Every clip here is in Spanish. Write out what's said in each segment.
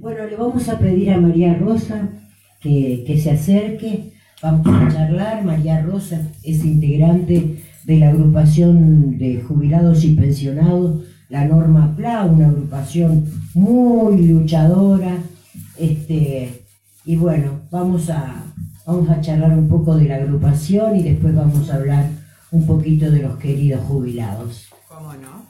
Bueno, le vamos a pedir a María Rosa que, que se acerque. Vamos a charlar. María Rosa es integrante de la agrupación de jubilados y pensionados, la Norma PLA, una agrupación muy luchadora. Este, y bueno, vamos a, vamos a charlar un poco de la agrupación y después vamos a hablar un poquito de los queridos jubilados. ¿Cómo no?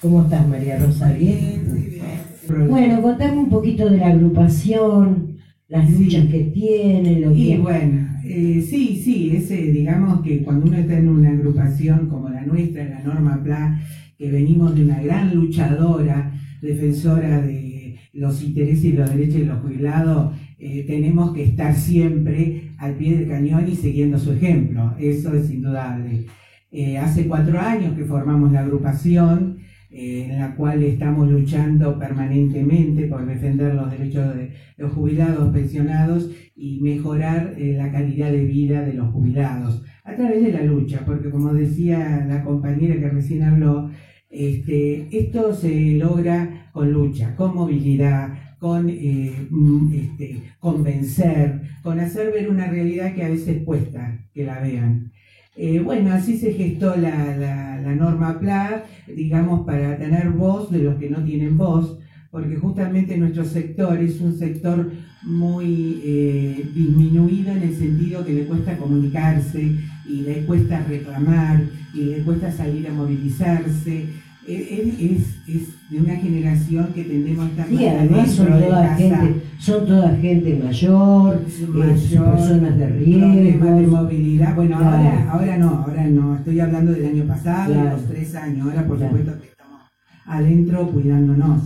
¿Cómo estás, María Rosa? ¿Bien? bien. Bueno, contame un poquito de la agrupación, las luchas que tiene, lo Y que... bueno, eh, sí, sí, ese, digamos que cuando uno está en una agrupación como la nuestra, la Norma PLA, que venimos de una gran luchadora, defensora de los intereses y los derechos de los jubilados, eh, tenemos que estar siempre al pie del cañón y siguiendo su ejemplo, eso es indudable. Eh, hace cuatro años que formamos la agrupación, eh, en la cual estamos luchando permanentemente por defender los derechos de los jubilados, pensionados y mejorar eh, la calidad de vida de los jubilados a través de la lucha, porque como decía la compañera que recién habló, este, esto se logra con lucha, con movilidad, con eh, mm, este, convencer, con hacer ver una realidad que a veces cuesta que la vean. Eh, bueno, así se gestó la, la- la norma PLA, digamos, para tener voz de los que no tienen voz, porque justamente nuestro sector es un sector muy eh, disminuido en el sentido que le cuesta comunicarse y le cuesta reclamar y le cuesta salir a movilizarse. Es, es- es de una generación que tendemos a estar Sí, más además son toda casa. gente, son toda gente mayor, eh, Mayor, personas de problemas de riesgo. movilidad. Bueno, Claro. ahora, ahora no, ahora no. Estoy hablando del año pasado, de los tres años. Ahora, por Claro. supuesto, que estamos adentro cuidándonos.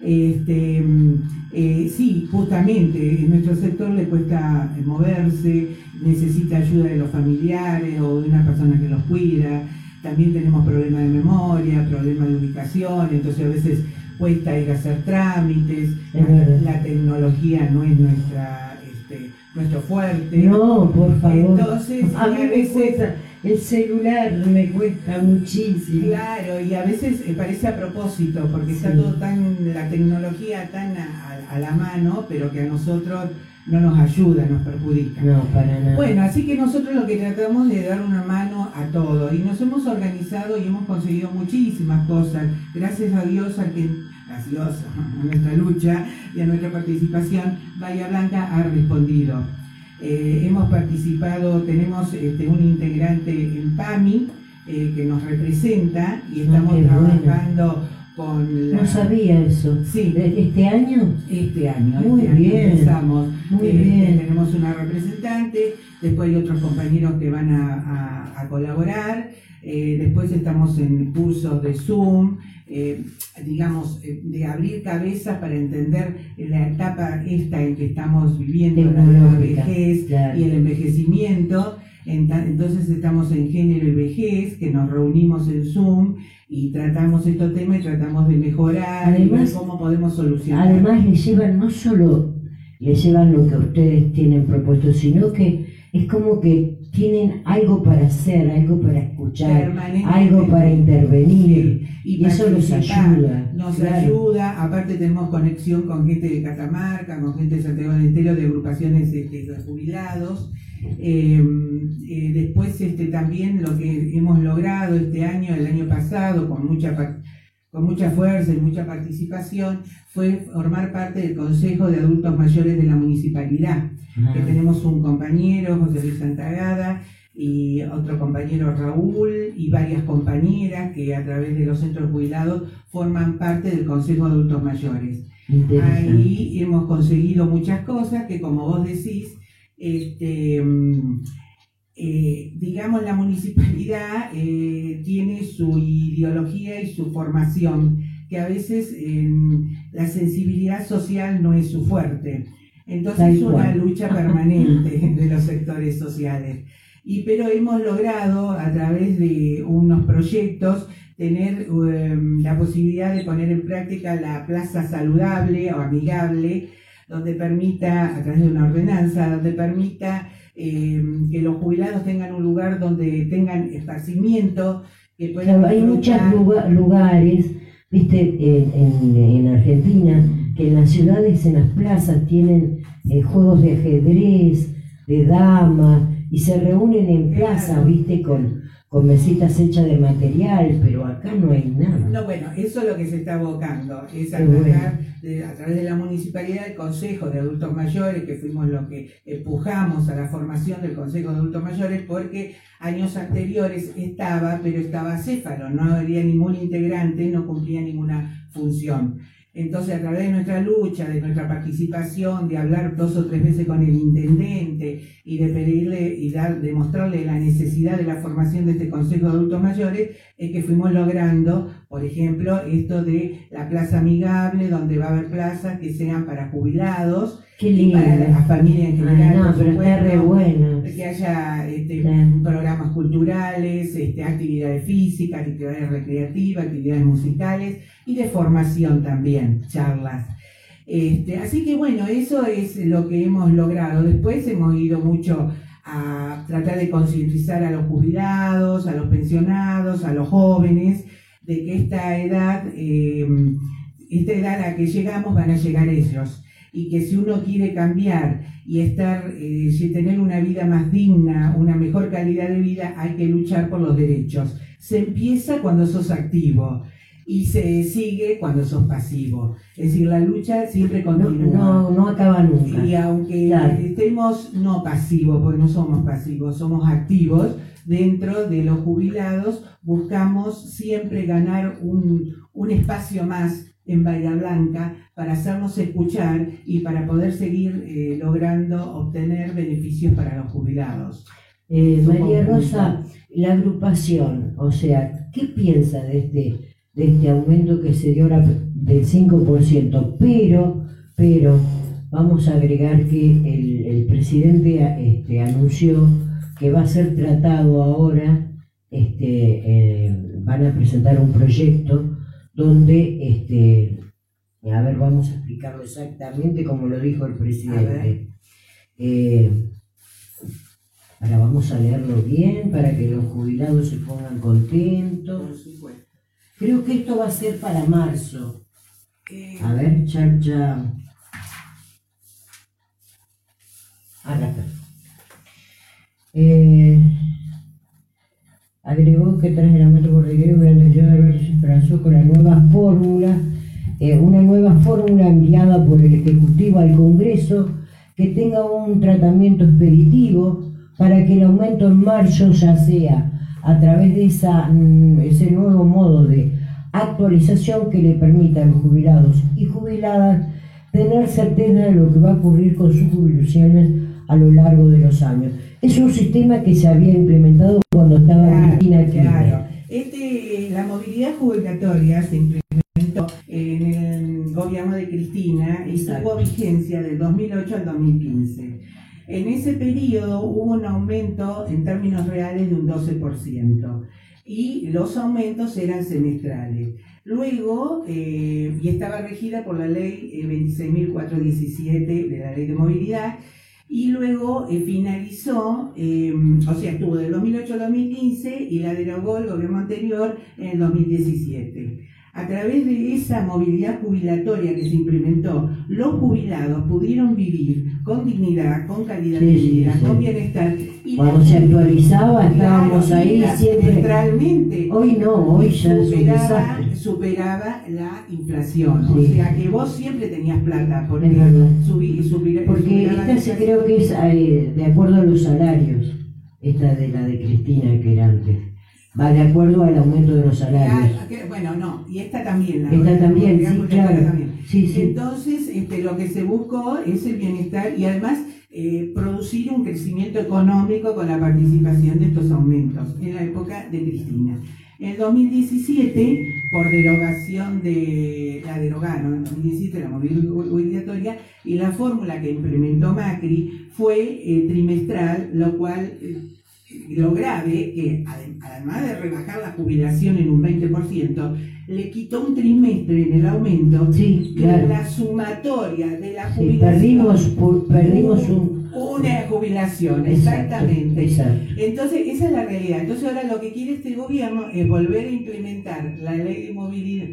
Este, eh, sí, justamente, en nuestro sector le cuesta moverse, necesita ayuda de los familiares o de una persona que los cuida. También tenemos problemas de memoria, problemas de ubicación, entonces a veces cuesta ir a hacer trámites. La tecnología no es nuestra, este, nuestro fuerte. No, por favor. Entonces, a mí a me veces- cuesta, el celular me cuesta muchísimo. Claro, y a veces eh, parece a propósito, porque está todo tan, la tecnología tan a, a- a la mano, pero que a nosotros no nos ayuda, nos perjudica. No, para nada. Bueno, así que nosotros lo que tratamos de dar una mano a todo y nos hemos organizado y hemos conseguido muchísimas cosas, gracias a Dios, a que, gracias a nuestra lucha y a nuestra participación, Bahía Blanca ha respondido. Eh, hemos participado, tenemos este, un integrante en PAMI eh, que nos representa y estamos Ah, bueno. trabajando con la... no sabía eso. Sí. ¿De ¿Este año? Este año, Muy este año bien. empezamos. Muy Eh, bien. Tenemos una representante, después hay otros compañeros que van a, a- a colaborar, eh, después estamos en cursos de Zoom, eh, digamos, de abrir cabezas para entender la etapa esta en que estamos viviendo, la vejez claro. y el envejecimiento. Entonces estamos en género y vejez, que nos reunimos en Zoom y tratamos estos temas y tratamos de mejorar y Además- cómo podemos solucionar. Además le llevan no solo le llevan lo que ustedes tienen propuesto, sino que es como que tienen algo para hacer, algo para escuchar, algo para intervenir. Sí, Y eso participar. ayuda, Nos claro. ayuda, aparte tenemos conexión con gente de Catamarca, con gente de Santiago del Estero, de agrupaciones este, de jubilados. Eh, eh, después este, también lo que hemos logrado este año, el año pasado, con mucha, con mucha fuerza y mucha participación, fue formar parte del Consejo de Adultos Mayores de la Municipalidad que tenemos un compañero, José Luis Santagada, y otro compañero Raúl, y varias compañeras que a través de los centros jubilados forman parte del Consejo de Adultos Mayores. Ahí hemos conseguido muchas cosas que, como vos decís, este, mm, eh, digamos, la municipalidad eh, tiene su ideología y su formación, que a veces em, la sensibilidad social no es su fuerte. Entonces es una lucha permanente de los sectores sociales. Y, pero hemos logrado a través de unos proyectos tener em, la posibilidad de poner en práctica la plaza saludable o amigable, donde permita, a través de una ordenanza, donde permita em, que los jubilados tengan un lugar donde tengan esparcimiento, que puedan Claro, hay muchos lugares, viste, en, en- en Argentina, que en las ciudades, en las plazas, tienen eh, juegos de ajedrez, de damas, y se reúnen en plaza, viste, con, con mesitas hechas de material, pero acá no hay nada. No, bueno, eso es lo que se está abocando, es a, a través de la municipalidad, el Consejo de Adultos Mayores, que fuimos los que empujamos a la formación del Consejo de Adultos Mayores, porque años anteriores estaba, pero estaba céfalo, no había ningún integrante, no cumplía ninguna función. Entonces, a través de nuestra lucha, de nuestra participación, de hablar dos o tres veces con el intendente y de pedirle y dar, demostrarle la necesidad de la formación de este Consejo de Adultos Mayores, es que fuimos logrando, por ejemplo, esto de la plaza amigable, donde va a haber plazas que sean para jubilados, y para las familias en general, no, que haya este, programas culturales, este, actividades físicas, actividades recreativas, actividades musicales y de formación también, charlas. Este, así que bueno, eso es lo que hemos logrado. Después hemos ido mucho a tratar de concientizar a los jubilados, a los pensionados, a los jóvenes, de que esta edad, eh, esta edad a que llegamos van a llegar ellos y que si uno quiere cambiar y estar, eh, tener una vida más digna, una mejor calidad de vida, hay que luchar por los derechos. Se empieza cuando sos activo y se sigue cuando sos pasivo. Es decir, la lucha siempre continúa. No, no, acaba nunca. Y aunque estemos no pasivos, porque no somos pasivos, somos activos, dentro de los jubilados buscamos siempre ganar un, un espacio más en Bahía Blanca para hacernos escuchar y para poder seguir eh, logrando obtener beneficios para los jubilados. Eh, María Rosa, la agrupación, o sea, ¿qué piensa de este, de este aumento que se dio ahora del 5%? Pero, pero, vamos a agregar que el, presidente este, anunció que va a ser tratado ahora, este, eh, van a presentar un proyecto donde, este, a ver, vamos a explicarlo exactamente como lo dijo el presidente. Eh, ahora vamos a leerlo bien para que los jubilados se pongan contentos. Creo que esto va a ser para marzo. Eh, a ver, charcha. Eh, agregó que tras el aumento cordillero durante el se esperanzó con la nueva fórmula, eh, una nueva fórmula enviada por el Ejecutivo al Congreso que tenga un tratamiento expeditivo para que el aumento en marzo ya sea a través de esa, mm, ese nuevo modo de actualización que le permita a los jubilados y jubiladas tener certeza de lo que va a ocurrir con sus jubilaciones a lo largo de los años. Es un sistema que se había implementado cuando estaba Cristina Claro. Este, la movilidad jubilatoria se implementó en el gobierno de Cristina y tuvo vigencia del 2008 al 2015. En ese periodo hubo un aumento en términos reales de un 12% y los aumentos eran semestrales. Luego, eh, y estaba regida por la ley 26.417 eh, de la ley de movilidad, y luego eh, finalizó, em, o sea, estuvo del 2008 al 2015 y la derogó el gobierno anterior en el 2017. A través de esa movilidad jubilatoria que se implementó, los jubilados pudieron vivir con dignidad, con calidad de vida, con bienestar. Y Cuando se actualizaba estábamos ahí siempre. Centralmente. Hoy no, hoy ya superaba, superaba la inflación. O sea que vos siempre tenías plata. Porque, subir, porque esta creo que es eh, de acuerdo a los salarios. Esta de la de Cristina que era antes va de acuerdo al aumento de los salarios. bueno, no, y esta también. La esta también, sí, claro. Sí, sí. Entonces, este, lo que se buscó es el bienestar y además eh, producir un crecimiento económico con la participación de estos aumentos en la época de Cristina. En el 2017, por derogación de, la derogaron en 2017 la movilidad obligatoria y la fórmula que implementó Macri fue eh, trimestral, lo cual eh, lo grave que además de rebajar la jubilación en un 20%, le quitó un trimestre en el aumento sí, la sumatoria de la jubilación. perdimos, perdimos una jubilación, exactamente. Entonces, esa es la realidad. Entonces ahora lo que quiere este gobierno es volver a implementar la ley de movilidad,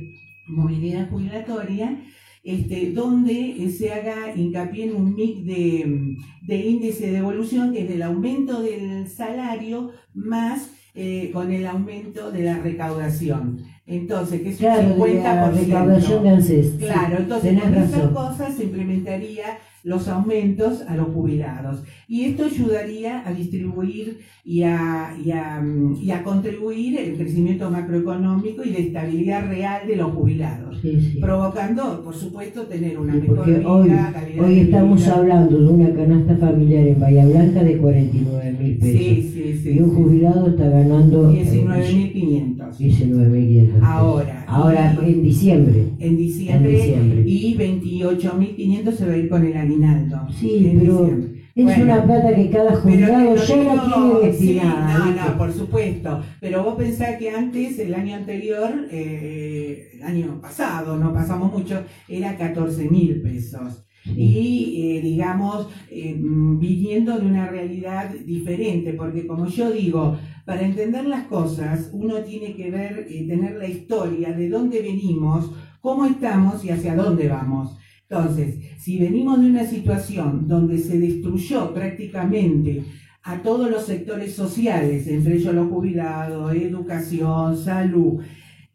movilidad jubilatoria este, donde se haga hincapié en un mix de, de índice de evolución que es del aumento del salario más eh, con el aumento de la recaudación. Entonces, que es un 50%. La recaudación de ANSES. Claro, entonces con esas cosas se implementaría los aumentos a los jubilados. Y esto ayudaría a distribuir y a, y a, y a contribuir el crecimiento macroeconómico y la estabilidad real de los jubilados, provocando, por supuesto, tener una mejor vida, hoy, calidad hoy estamos hablando de una canasta familiar en Bahía Blanca de 49 mil pesos. Sí, sí, sí, y un jubilado está ganando 19.500. 19.500. Ahora. Ahora en diciembre. En diciembre. En diciembre. Y 28.500 se va a ir con el aguinaldo. Sí, pero es una plata que cada jubilado ya la tiene destinada. no, no, por supuesto. Pero vos pensás que antes, el año anterior, eh, el año pasado, no pasamos mucho, era 14 mil pesos. Y eh, digamos, eh, viniendo de una realidad diferente, porque como yo digo, para entender las cosas uno tiene que ver, tener la historia de dónde venimos, cómo estamos y hacia dónde vamos. Entonces, si venimos de una situación donde se destruyó prácticamente a todos los sectores sociales, entre ellos los jubilados, educación, salud,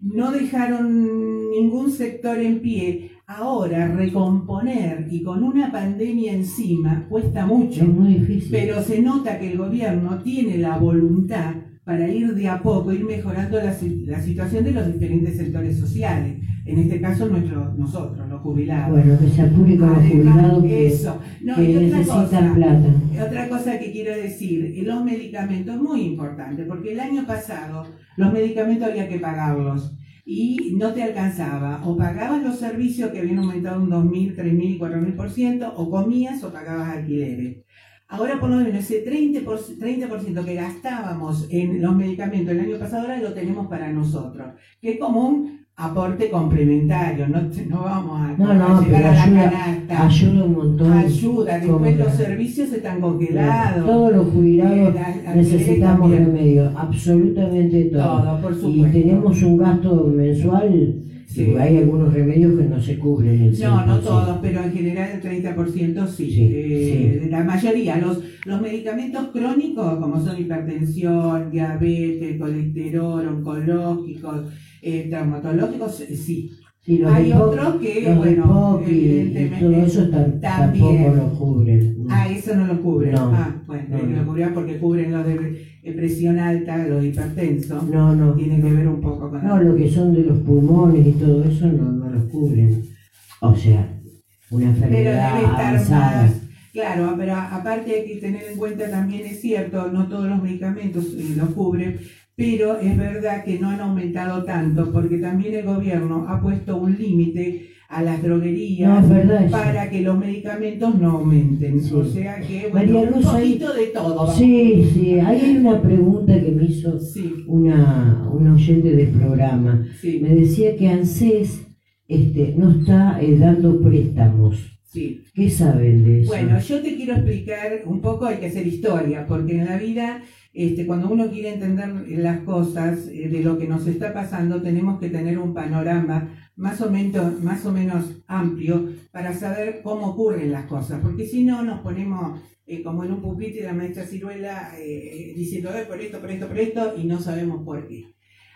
no dejaron ningún sector en pie, ahora recomponer y con una pandemia encima cuesta mucho. Es muy difícil. Pero se nota que el gobierno tiene la voluntad para ir de a poco, ir mejorando la, la situación de los diferentes sectores sociales en este caso nuestro, nosotros, los jubilados. Bueno, que se apure con los jubilados que, eso. No, que necesitan cosa, plata. Otra cosa que quiero decir, los medicamentos muy importante, porque el año pasado los medicamentos había que pagarlos y no te alcanzaba. O pagabas los servicios que habían aumentado un 2.000, 3.000 y 4.000%, o comías o pagabas alquileres. Ahora por lo menos ese 30%, 30 que gastábamos en los medicamentos el año pasado, ahora lo tenemos para nosotros, que es común aporte complementario, no, no vamos a, no, no, llegar a la canasta. Ayuda un montón. Ayuda, después los servicios están congelados. Todos los jubilados necesitamos remedio, absolutamente todo. Todo, por supuesto. Y tenemos un gasto mensual. Sí. Hay algunos remedios que no se cubren. El no, no todos, pero en general el 30% sí. sí, eh, La mayoría. Los, los medicamentos crónicos, como son hipertensión, diabetes, colesterol, oncológicos, eh, traumatológicos, eh, sí. Hay otros que, bueno, evidentemente, todo eso también, tampoco lo cubren. Ah, eso no lo cubre. ah, bueno, no, lo cubrían porque cubren los de presión alta, los hipertensos. No, no. Tiene que ver un poco con No, lo que son de los pulmones y todo eso no, no los cubren. O sea, una enfermedad pero debe estar avanzada. Más, claro, pero aparte hay que tener en cuenta también, es cierto, no todos los medicamentos eh, los cubren, pero es verdad que no han aumentado tanto porque también el gobierno ha puesto un límite a las droguerías para que los medicamentos no aumenten. O sea que, bueno, un poquito de todo. Sí, sí, hay una pregunta que me hizo una, una oyente del programa. Me decía que ANSES este, no está eh, dando préstamos. Sí. ¿Qué saben de eso? Bueno, yo te quiero explicar un poco, hay que hacer historia, porque en la vida este, cuando uno quiere entender las cosas eh, de lo que nos está pasando, tenemos que tener un panorama más o, menos, más o menos amplio para saber cómo ocurren las cosas, porque si no nos ponemos eh, como en un pupitre la maestra Ciruela eh, diciendo por esto, por esto, por esto, y no sabemos por qué.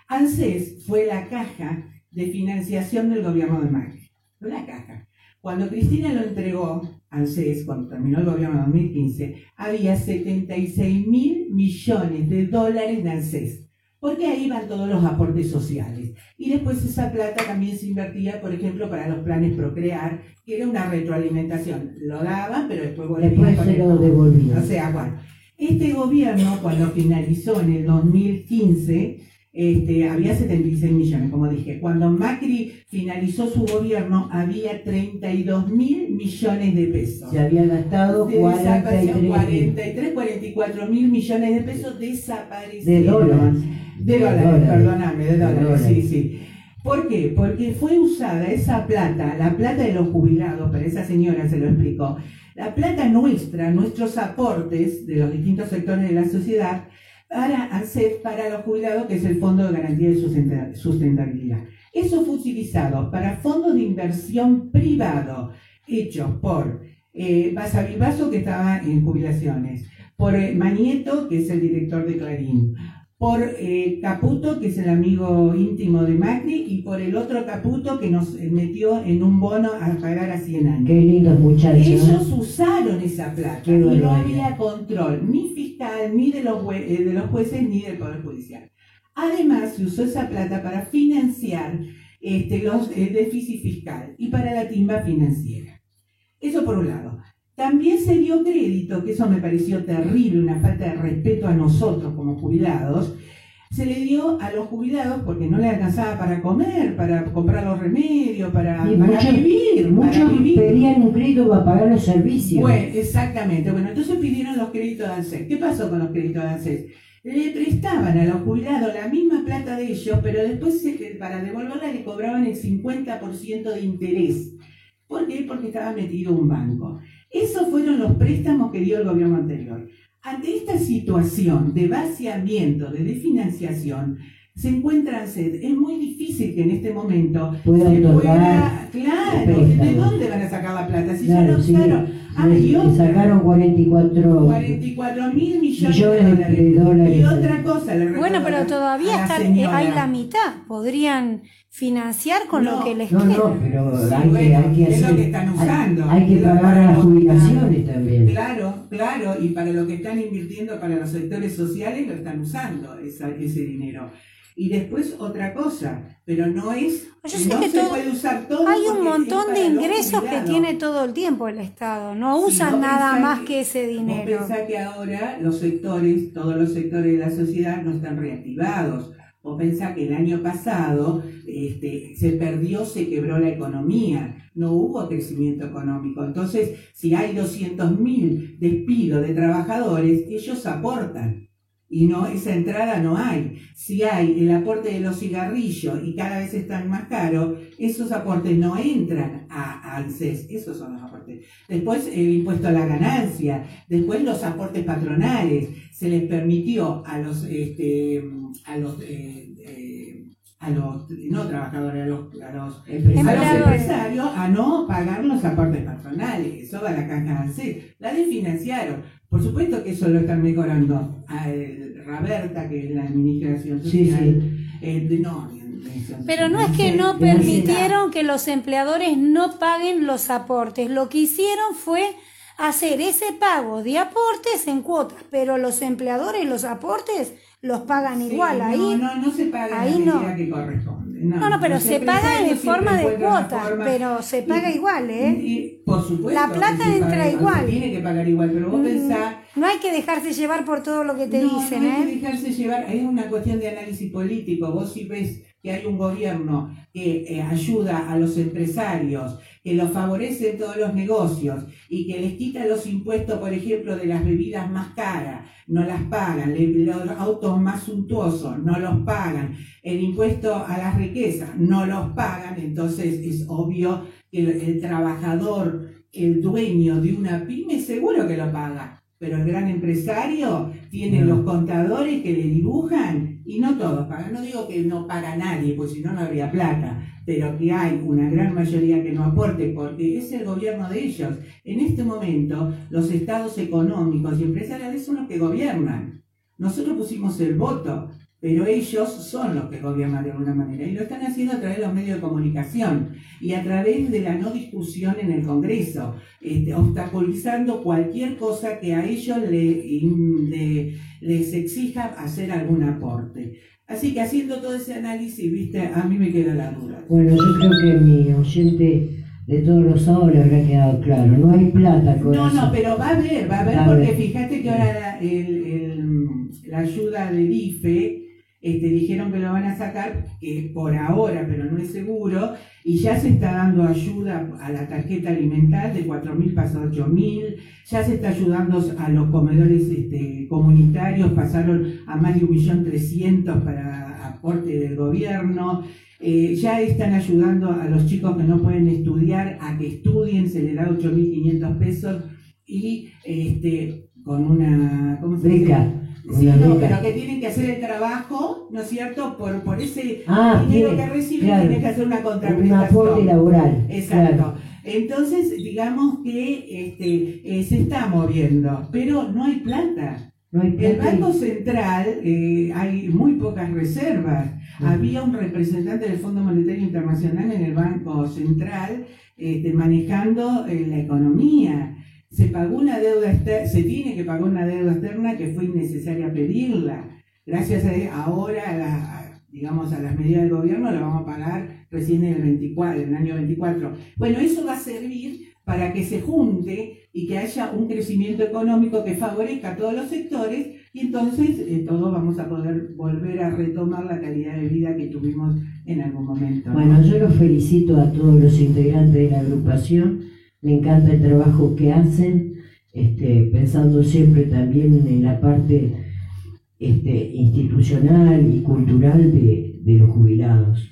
ANSES fue la caja de financiación del gobierno de Macri, la caja. Cuando Cristina lo entregó, ANSES, cuando terminó el gobierno en 2015, había 76 mil millones de dólares de ANSES, porque ahí van todos los aportes sociales. Y después esa plata también se invertía, por ejemplo, para los planes Procrear, que era una retroalimentación. Lo daban, pero después volvían después se lo devolvían. O sea, bueno, este gobierno, cuando finalizó en el 2015, este, había 76 millones, como dije. Cuando Macri finalizó su gobierno, había 32 mil millones de pesos. Se había gastado 43, 43 44 mil millones de pesos desaparecidos. De dólares. De dólares, perdóname, de dólares, sí, sí. ¿Por qué? Porque fue usada esa plata, la plata de los jubilados, pero esa señora se lo explicó, la plata nuestra, nuestros aportes de los distintos sectores de la sociedad, para hacer para los jubilados, que es el Fondo de Garantía de Sustentabilidad. Eso fue utilizado para fondos de inversión privado hechos por eh, Basa que estaba en jubilaciones, por eh, Manieto, que es el director de Clarín, por eh, Caputo, que es el amigo íntimo de Macri, y por el otro Caputo que nos metió en un bono a pagar a 100 años. Qué lindos muchachos. Ellos usaron esa plata y no había control ni fiscal, ni de los, de los jueces, ni del Poder Judicial. Además, se usó esa plata para financiar este, los, el déficit fiscal y para la timba financiera. Eso por un lado. También se dio crédito, que eso me pareció terrible, una falta de respeto a nosotros como jubilados, se le dio a los jubilados porque no le alcanzaba para comer, para comprar los remedios, para, vivir. Muchos pedían un crédito para pagar los servicios. Bueno, exactamente. Bueno, entonces pidieron los créditos de ANSES. ¿Qué pasó con los créditos de ANSES? Le prestaban a los jubilados la misma plata de ellos, pero después para devolverla le cobraban el 50% de interés. ¿Por qué? Porque estaba metido un banco. Esos fueron los préstamos que dio el gobierno anterior. Ante esta situación de vaciamiento, de desfinanciación, se encuentran sed. Es muy difícil que en este momento se pueda. Claro, ¿de dónde van a sacar la plata? Si ya lo usaron. Ah, y sacaron 44, 44 mil millones, de, dólares. Y otra cosa, le Bueno, pero todavía están, hay la mitad. Podrían financiar con lo que les no, queda. No, pero hay, que, hay que hacer, es lo que están usando. Hay, que pagar las jubilaciones también. Claro, claro, y para lo que están invirtiendo para los sectores sociales lo están usando esa, ese dinero. Y después otra cosa, pero no es, no se puede usar todo. Hay un montón de ingresos que tiene todo el tiempo el Estado, no usan nada más que, ese dinero. Vos pensás que ahora los sectores, todos los sectores de la sociedad no están reactivados. O pensás que el año pasado este, se perdió, se quebró la economía, no hubo crecimiento económico. Entonces, si hay 200.000 despidos de trabajadores, ellos aportan y no esa entrada no hay. Si hay el aporte de los cigarrillos y cada vez están más caros, esos aportes no entran a, ANSES, esos son los aportes. Después el impuesto a la ganancia, después los aportes patronales, se les permitió a los, este, a los eh, eh, a los no trabajadores, a los, a los, empresarios a no pagar los aportes patronales, eso va a la caja de ANSES. La desfinanciaron. Por supuesto que eso lo están mejorando. A Roberta, que es la administración social, eh, no, pero no es que no permitieron que los empleadores no paguen los aportes. Lo que hicieron fue hacer ese pago de aportes en cuotas, pero los empleadores los aportes los pagan igual. ahí no, no, no se paga ahí la no. que corresponde. No, no, pero se paga en forma de cuotas, pero se paga igual, ¿eh? por supuesto. La plata entra igual. tiene que pagar igual, pero vos mm, pensás... No hay que dejarse llevar por todo lo que te dicen, ¿eh? No hay que dejarse llevar, es una cuestión de análisis político. Vos si ves que hay un gobierno que eh, ayuda a los empresarios, que los favorece en todos los negocios y que les quita los impuestos, por ejemplo, de las bebidas más caras, no las pagan, los autos más suntuosos no los pagan, el impuesto a las riquezas no los pagan, entonces es obvio que el, trabajador, el dueño de una pyme, seguro que lo paga. Pero el gran empresario tiene los contadores que le dibujan y no todos pagan. No digo que no paga nadie, pues si no, no habría plata pero que hay una gran mayoría que no aporte porque es el gobierno de ellos. En este momento, los estados económicos y empresariales son los que gobiernan. Nosotros pusimos el voto, pero ellos son los que gobiernan de alguna manera y lo están haciendo a través de los medios de comunicación y a través de la no discusión en el Congreso, este, obstaculizando cualquier cosa que a ellos les exija hacer algún aporte. Así que haciendo todo ese análisis, viste, a mí me queda la duda. Bueno, yo creo que mi oyente de todos los sábados le habrá quedado claro. No hay plata con No, no, pero va a haber, va a haber, porque fíjate que ahora la, el, la ayuda del IFE este, dijeron que lo van a sacar, que por ahora, pero no es seguro, y ya se está dando ayuda a la tarjeta alimentar de 4.000 pasó a 8.000, ya se está ayudando a los comedores este, comunitarios, pasaron a más de 1.300.000 para aporte del gobierno, eh, ya están ayudando a los chicos que no pueden estudiar a que estudien, se les da 8.500 pesos y este, con una... ¿cómo se Dice? Sí, no, pero que tienen que hacer el trabajo, ¿no es cierto? Por, por ese Ah, dinero que reciben, claro. tienen que hacer una Un aporte contraprestación. laboral. Exacto. claro. Entonces, digamos que este, eh, se está moviendo, pero no hay plata. No hay El plata y- Banco Central eh, hay muy pocas reservas. Había un representante del Fondo Monetario Internacional en el Banco Central este, manejando eh, la economía. Se pagó una deuda externa, se tiene que pagar una deuda externa que fue innecesaria pedirla. Gracias a ahora a la- a, digamos a las medidas del gobierno la vamos a pagar recién en el 24, en el año 24. Bueno, eso va a servir para que se junte y que haya un crecimiento económico que favorezca a todos los sectores y entonces eh, todos vamos a poder volver a retomar la calidad de vida que tuvimos en algún momento. ¿no? Bueno, yo los felicito a todos los integrantes de la agrupación. Me encanta el trabajo que hacen, este, pensando siempre también en la parte este, institucional y cultural de, de los jubilados.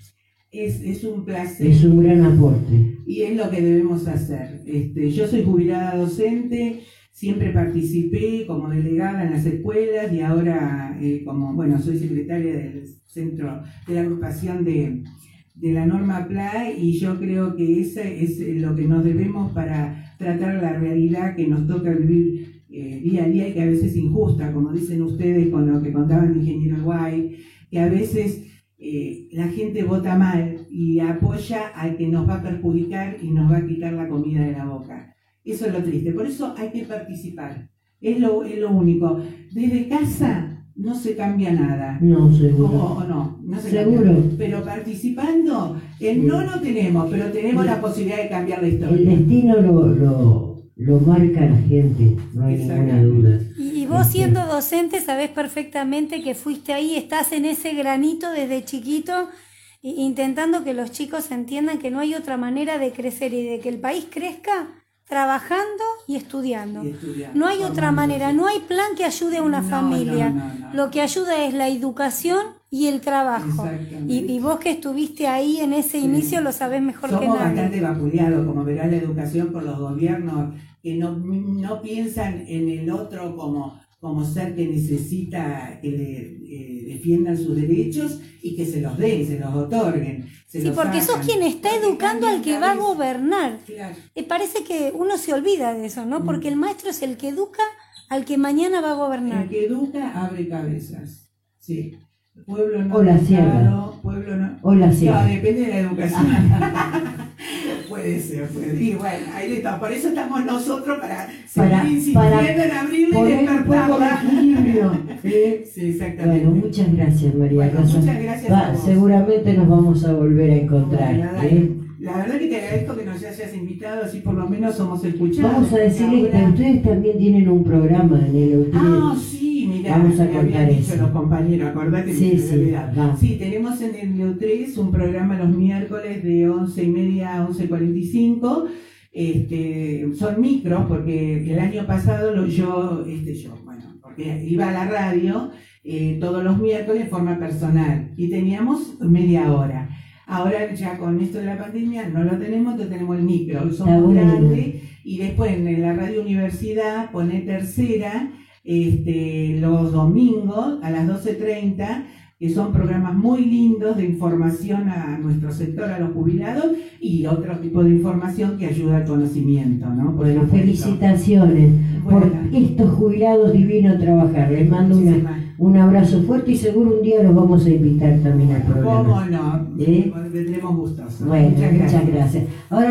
Es, es un placer. Es un gran aporte. Y es lo que debemos hacer. Este, yo soy jubilada docente, siempre participé como delegada en las escuelas y ahora eh, como, bueno, soy secretaria del centro de la agrupación de, de la norma PLA y yo creo que ese es lo que nos debemos para tratar la realidad que nos toca vivir eh, día a día y que a veces es injusta, como dicen ustedes con lo que contaba el ingeniero Guay, que a veces eh, la gente vota mal y apoya al que nos va a perjudicar y nos va a quitar la comida de la boca. Eso es lo triste. Por eso hay que participar. Es lo, es lo único. Desde casa no se cambia nada. No, seguro. o no, no se Seguro. cambia. Pero participando, el no no tenemos, pero tenemos la posibilidad de cambiar la El historia. destino lo, lo, lo marca la gente, no hay ninguna duda. Y, y vos Este, siendo docente sabés perfectamente que fuiste ahí, estás en ese granito desde chiquito, intentando que los chicos entiendan que no hay otra manera de crecer y de que el país crezca trabajando y estudiando. Y No hay otra manera, no hay plan que ayude a una No, familia. no, no, no. Lo que ayuda es la educación y el trabajo. Y, y vos que estuviste ahí en ese Sí. inicio lo sabés mejor que Somos nadie. bastante vapuleados, como verá la educación por los gobiernos, que no, no piensan en el otro como, como ser que necesita que le eh, defiendan sus derechos y que se los den, se los otorguen. se Sí, los porque sos hagan. quien está Porque educando al que va a gobernar. Claro. Eh, parece que uno se olvida de eso, Mm. ¿no? Porque el maestro es el que educa al que mañana va a gobernar. El que educa abre cabezas. Sí. Pueblo no Hola, educado, Sierra. pueblo no. Hola, No, Sierra. depende de la educación. puede ser, puede ser. Y bueno, ahí está. Por eso estamos nosotros para seguir Para- insistiendo para en abrirle y despertarla. de equilibrio. ¿sí? Sí, exactamente. Bueno, muchas gracias, María Bueno, Rosa. muchas gracias Va, a vos. seguramente nos vamos a volver a encontrar. Bueno. ¿eh? La verdad que te agradezco que nos hayas invitado, así por lo menos somos escuchados. Vamos a decirle que ustedes también tienen un programa en el hotel. Ah, sí, Vamos a contar eso. los compañeros, acordate Sí, sí. Sí, tenemos en el Neu3 un programa los miércoles de 11 y media a 11.45. Este, son micros porque el año pasado lo- yo, este, yo, bueno, porque iba a la radio eh, todos los miércoles de forma personal y teníamos media hora. Ahora ya con esto de la pandemia no lo tenemos, entonces tenemos el micro, somos grandes y después en la radio universidad pone tercera este, los domingos a las 12.30, que son programas muy lindos de información a nuestro sector, a los jubilados, y otro tipo de información que ayuda al conocimiento, ¿no? Por Bueno, felicitaciones por estos jubilados divinos a trabajar. Les mando una, un abrazo fuerte y seguro un día los vamos a invitar también al ¿Cómo programa. no? ¿Eh? Tendremos gustos. Bueno, muchas gracias. Ahora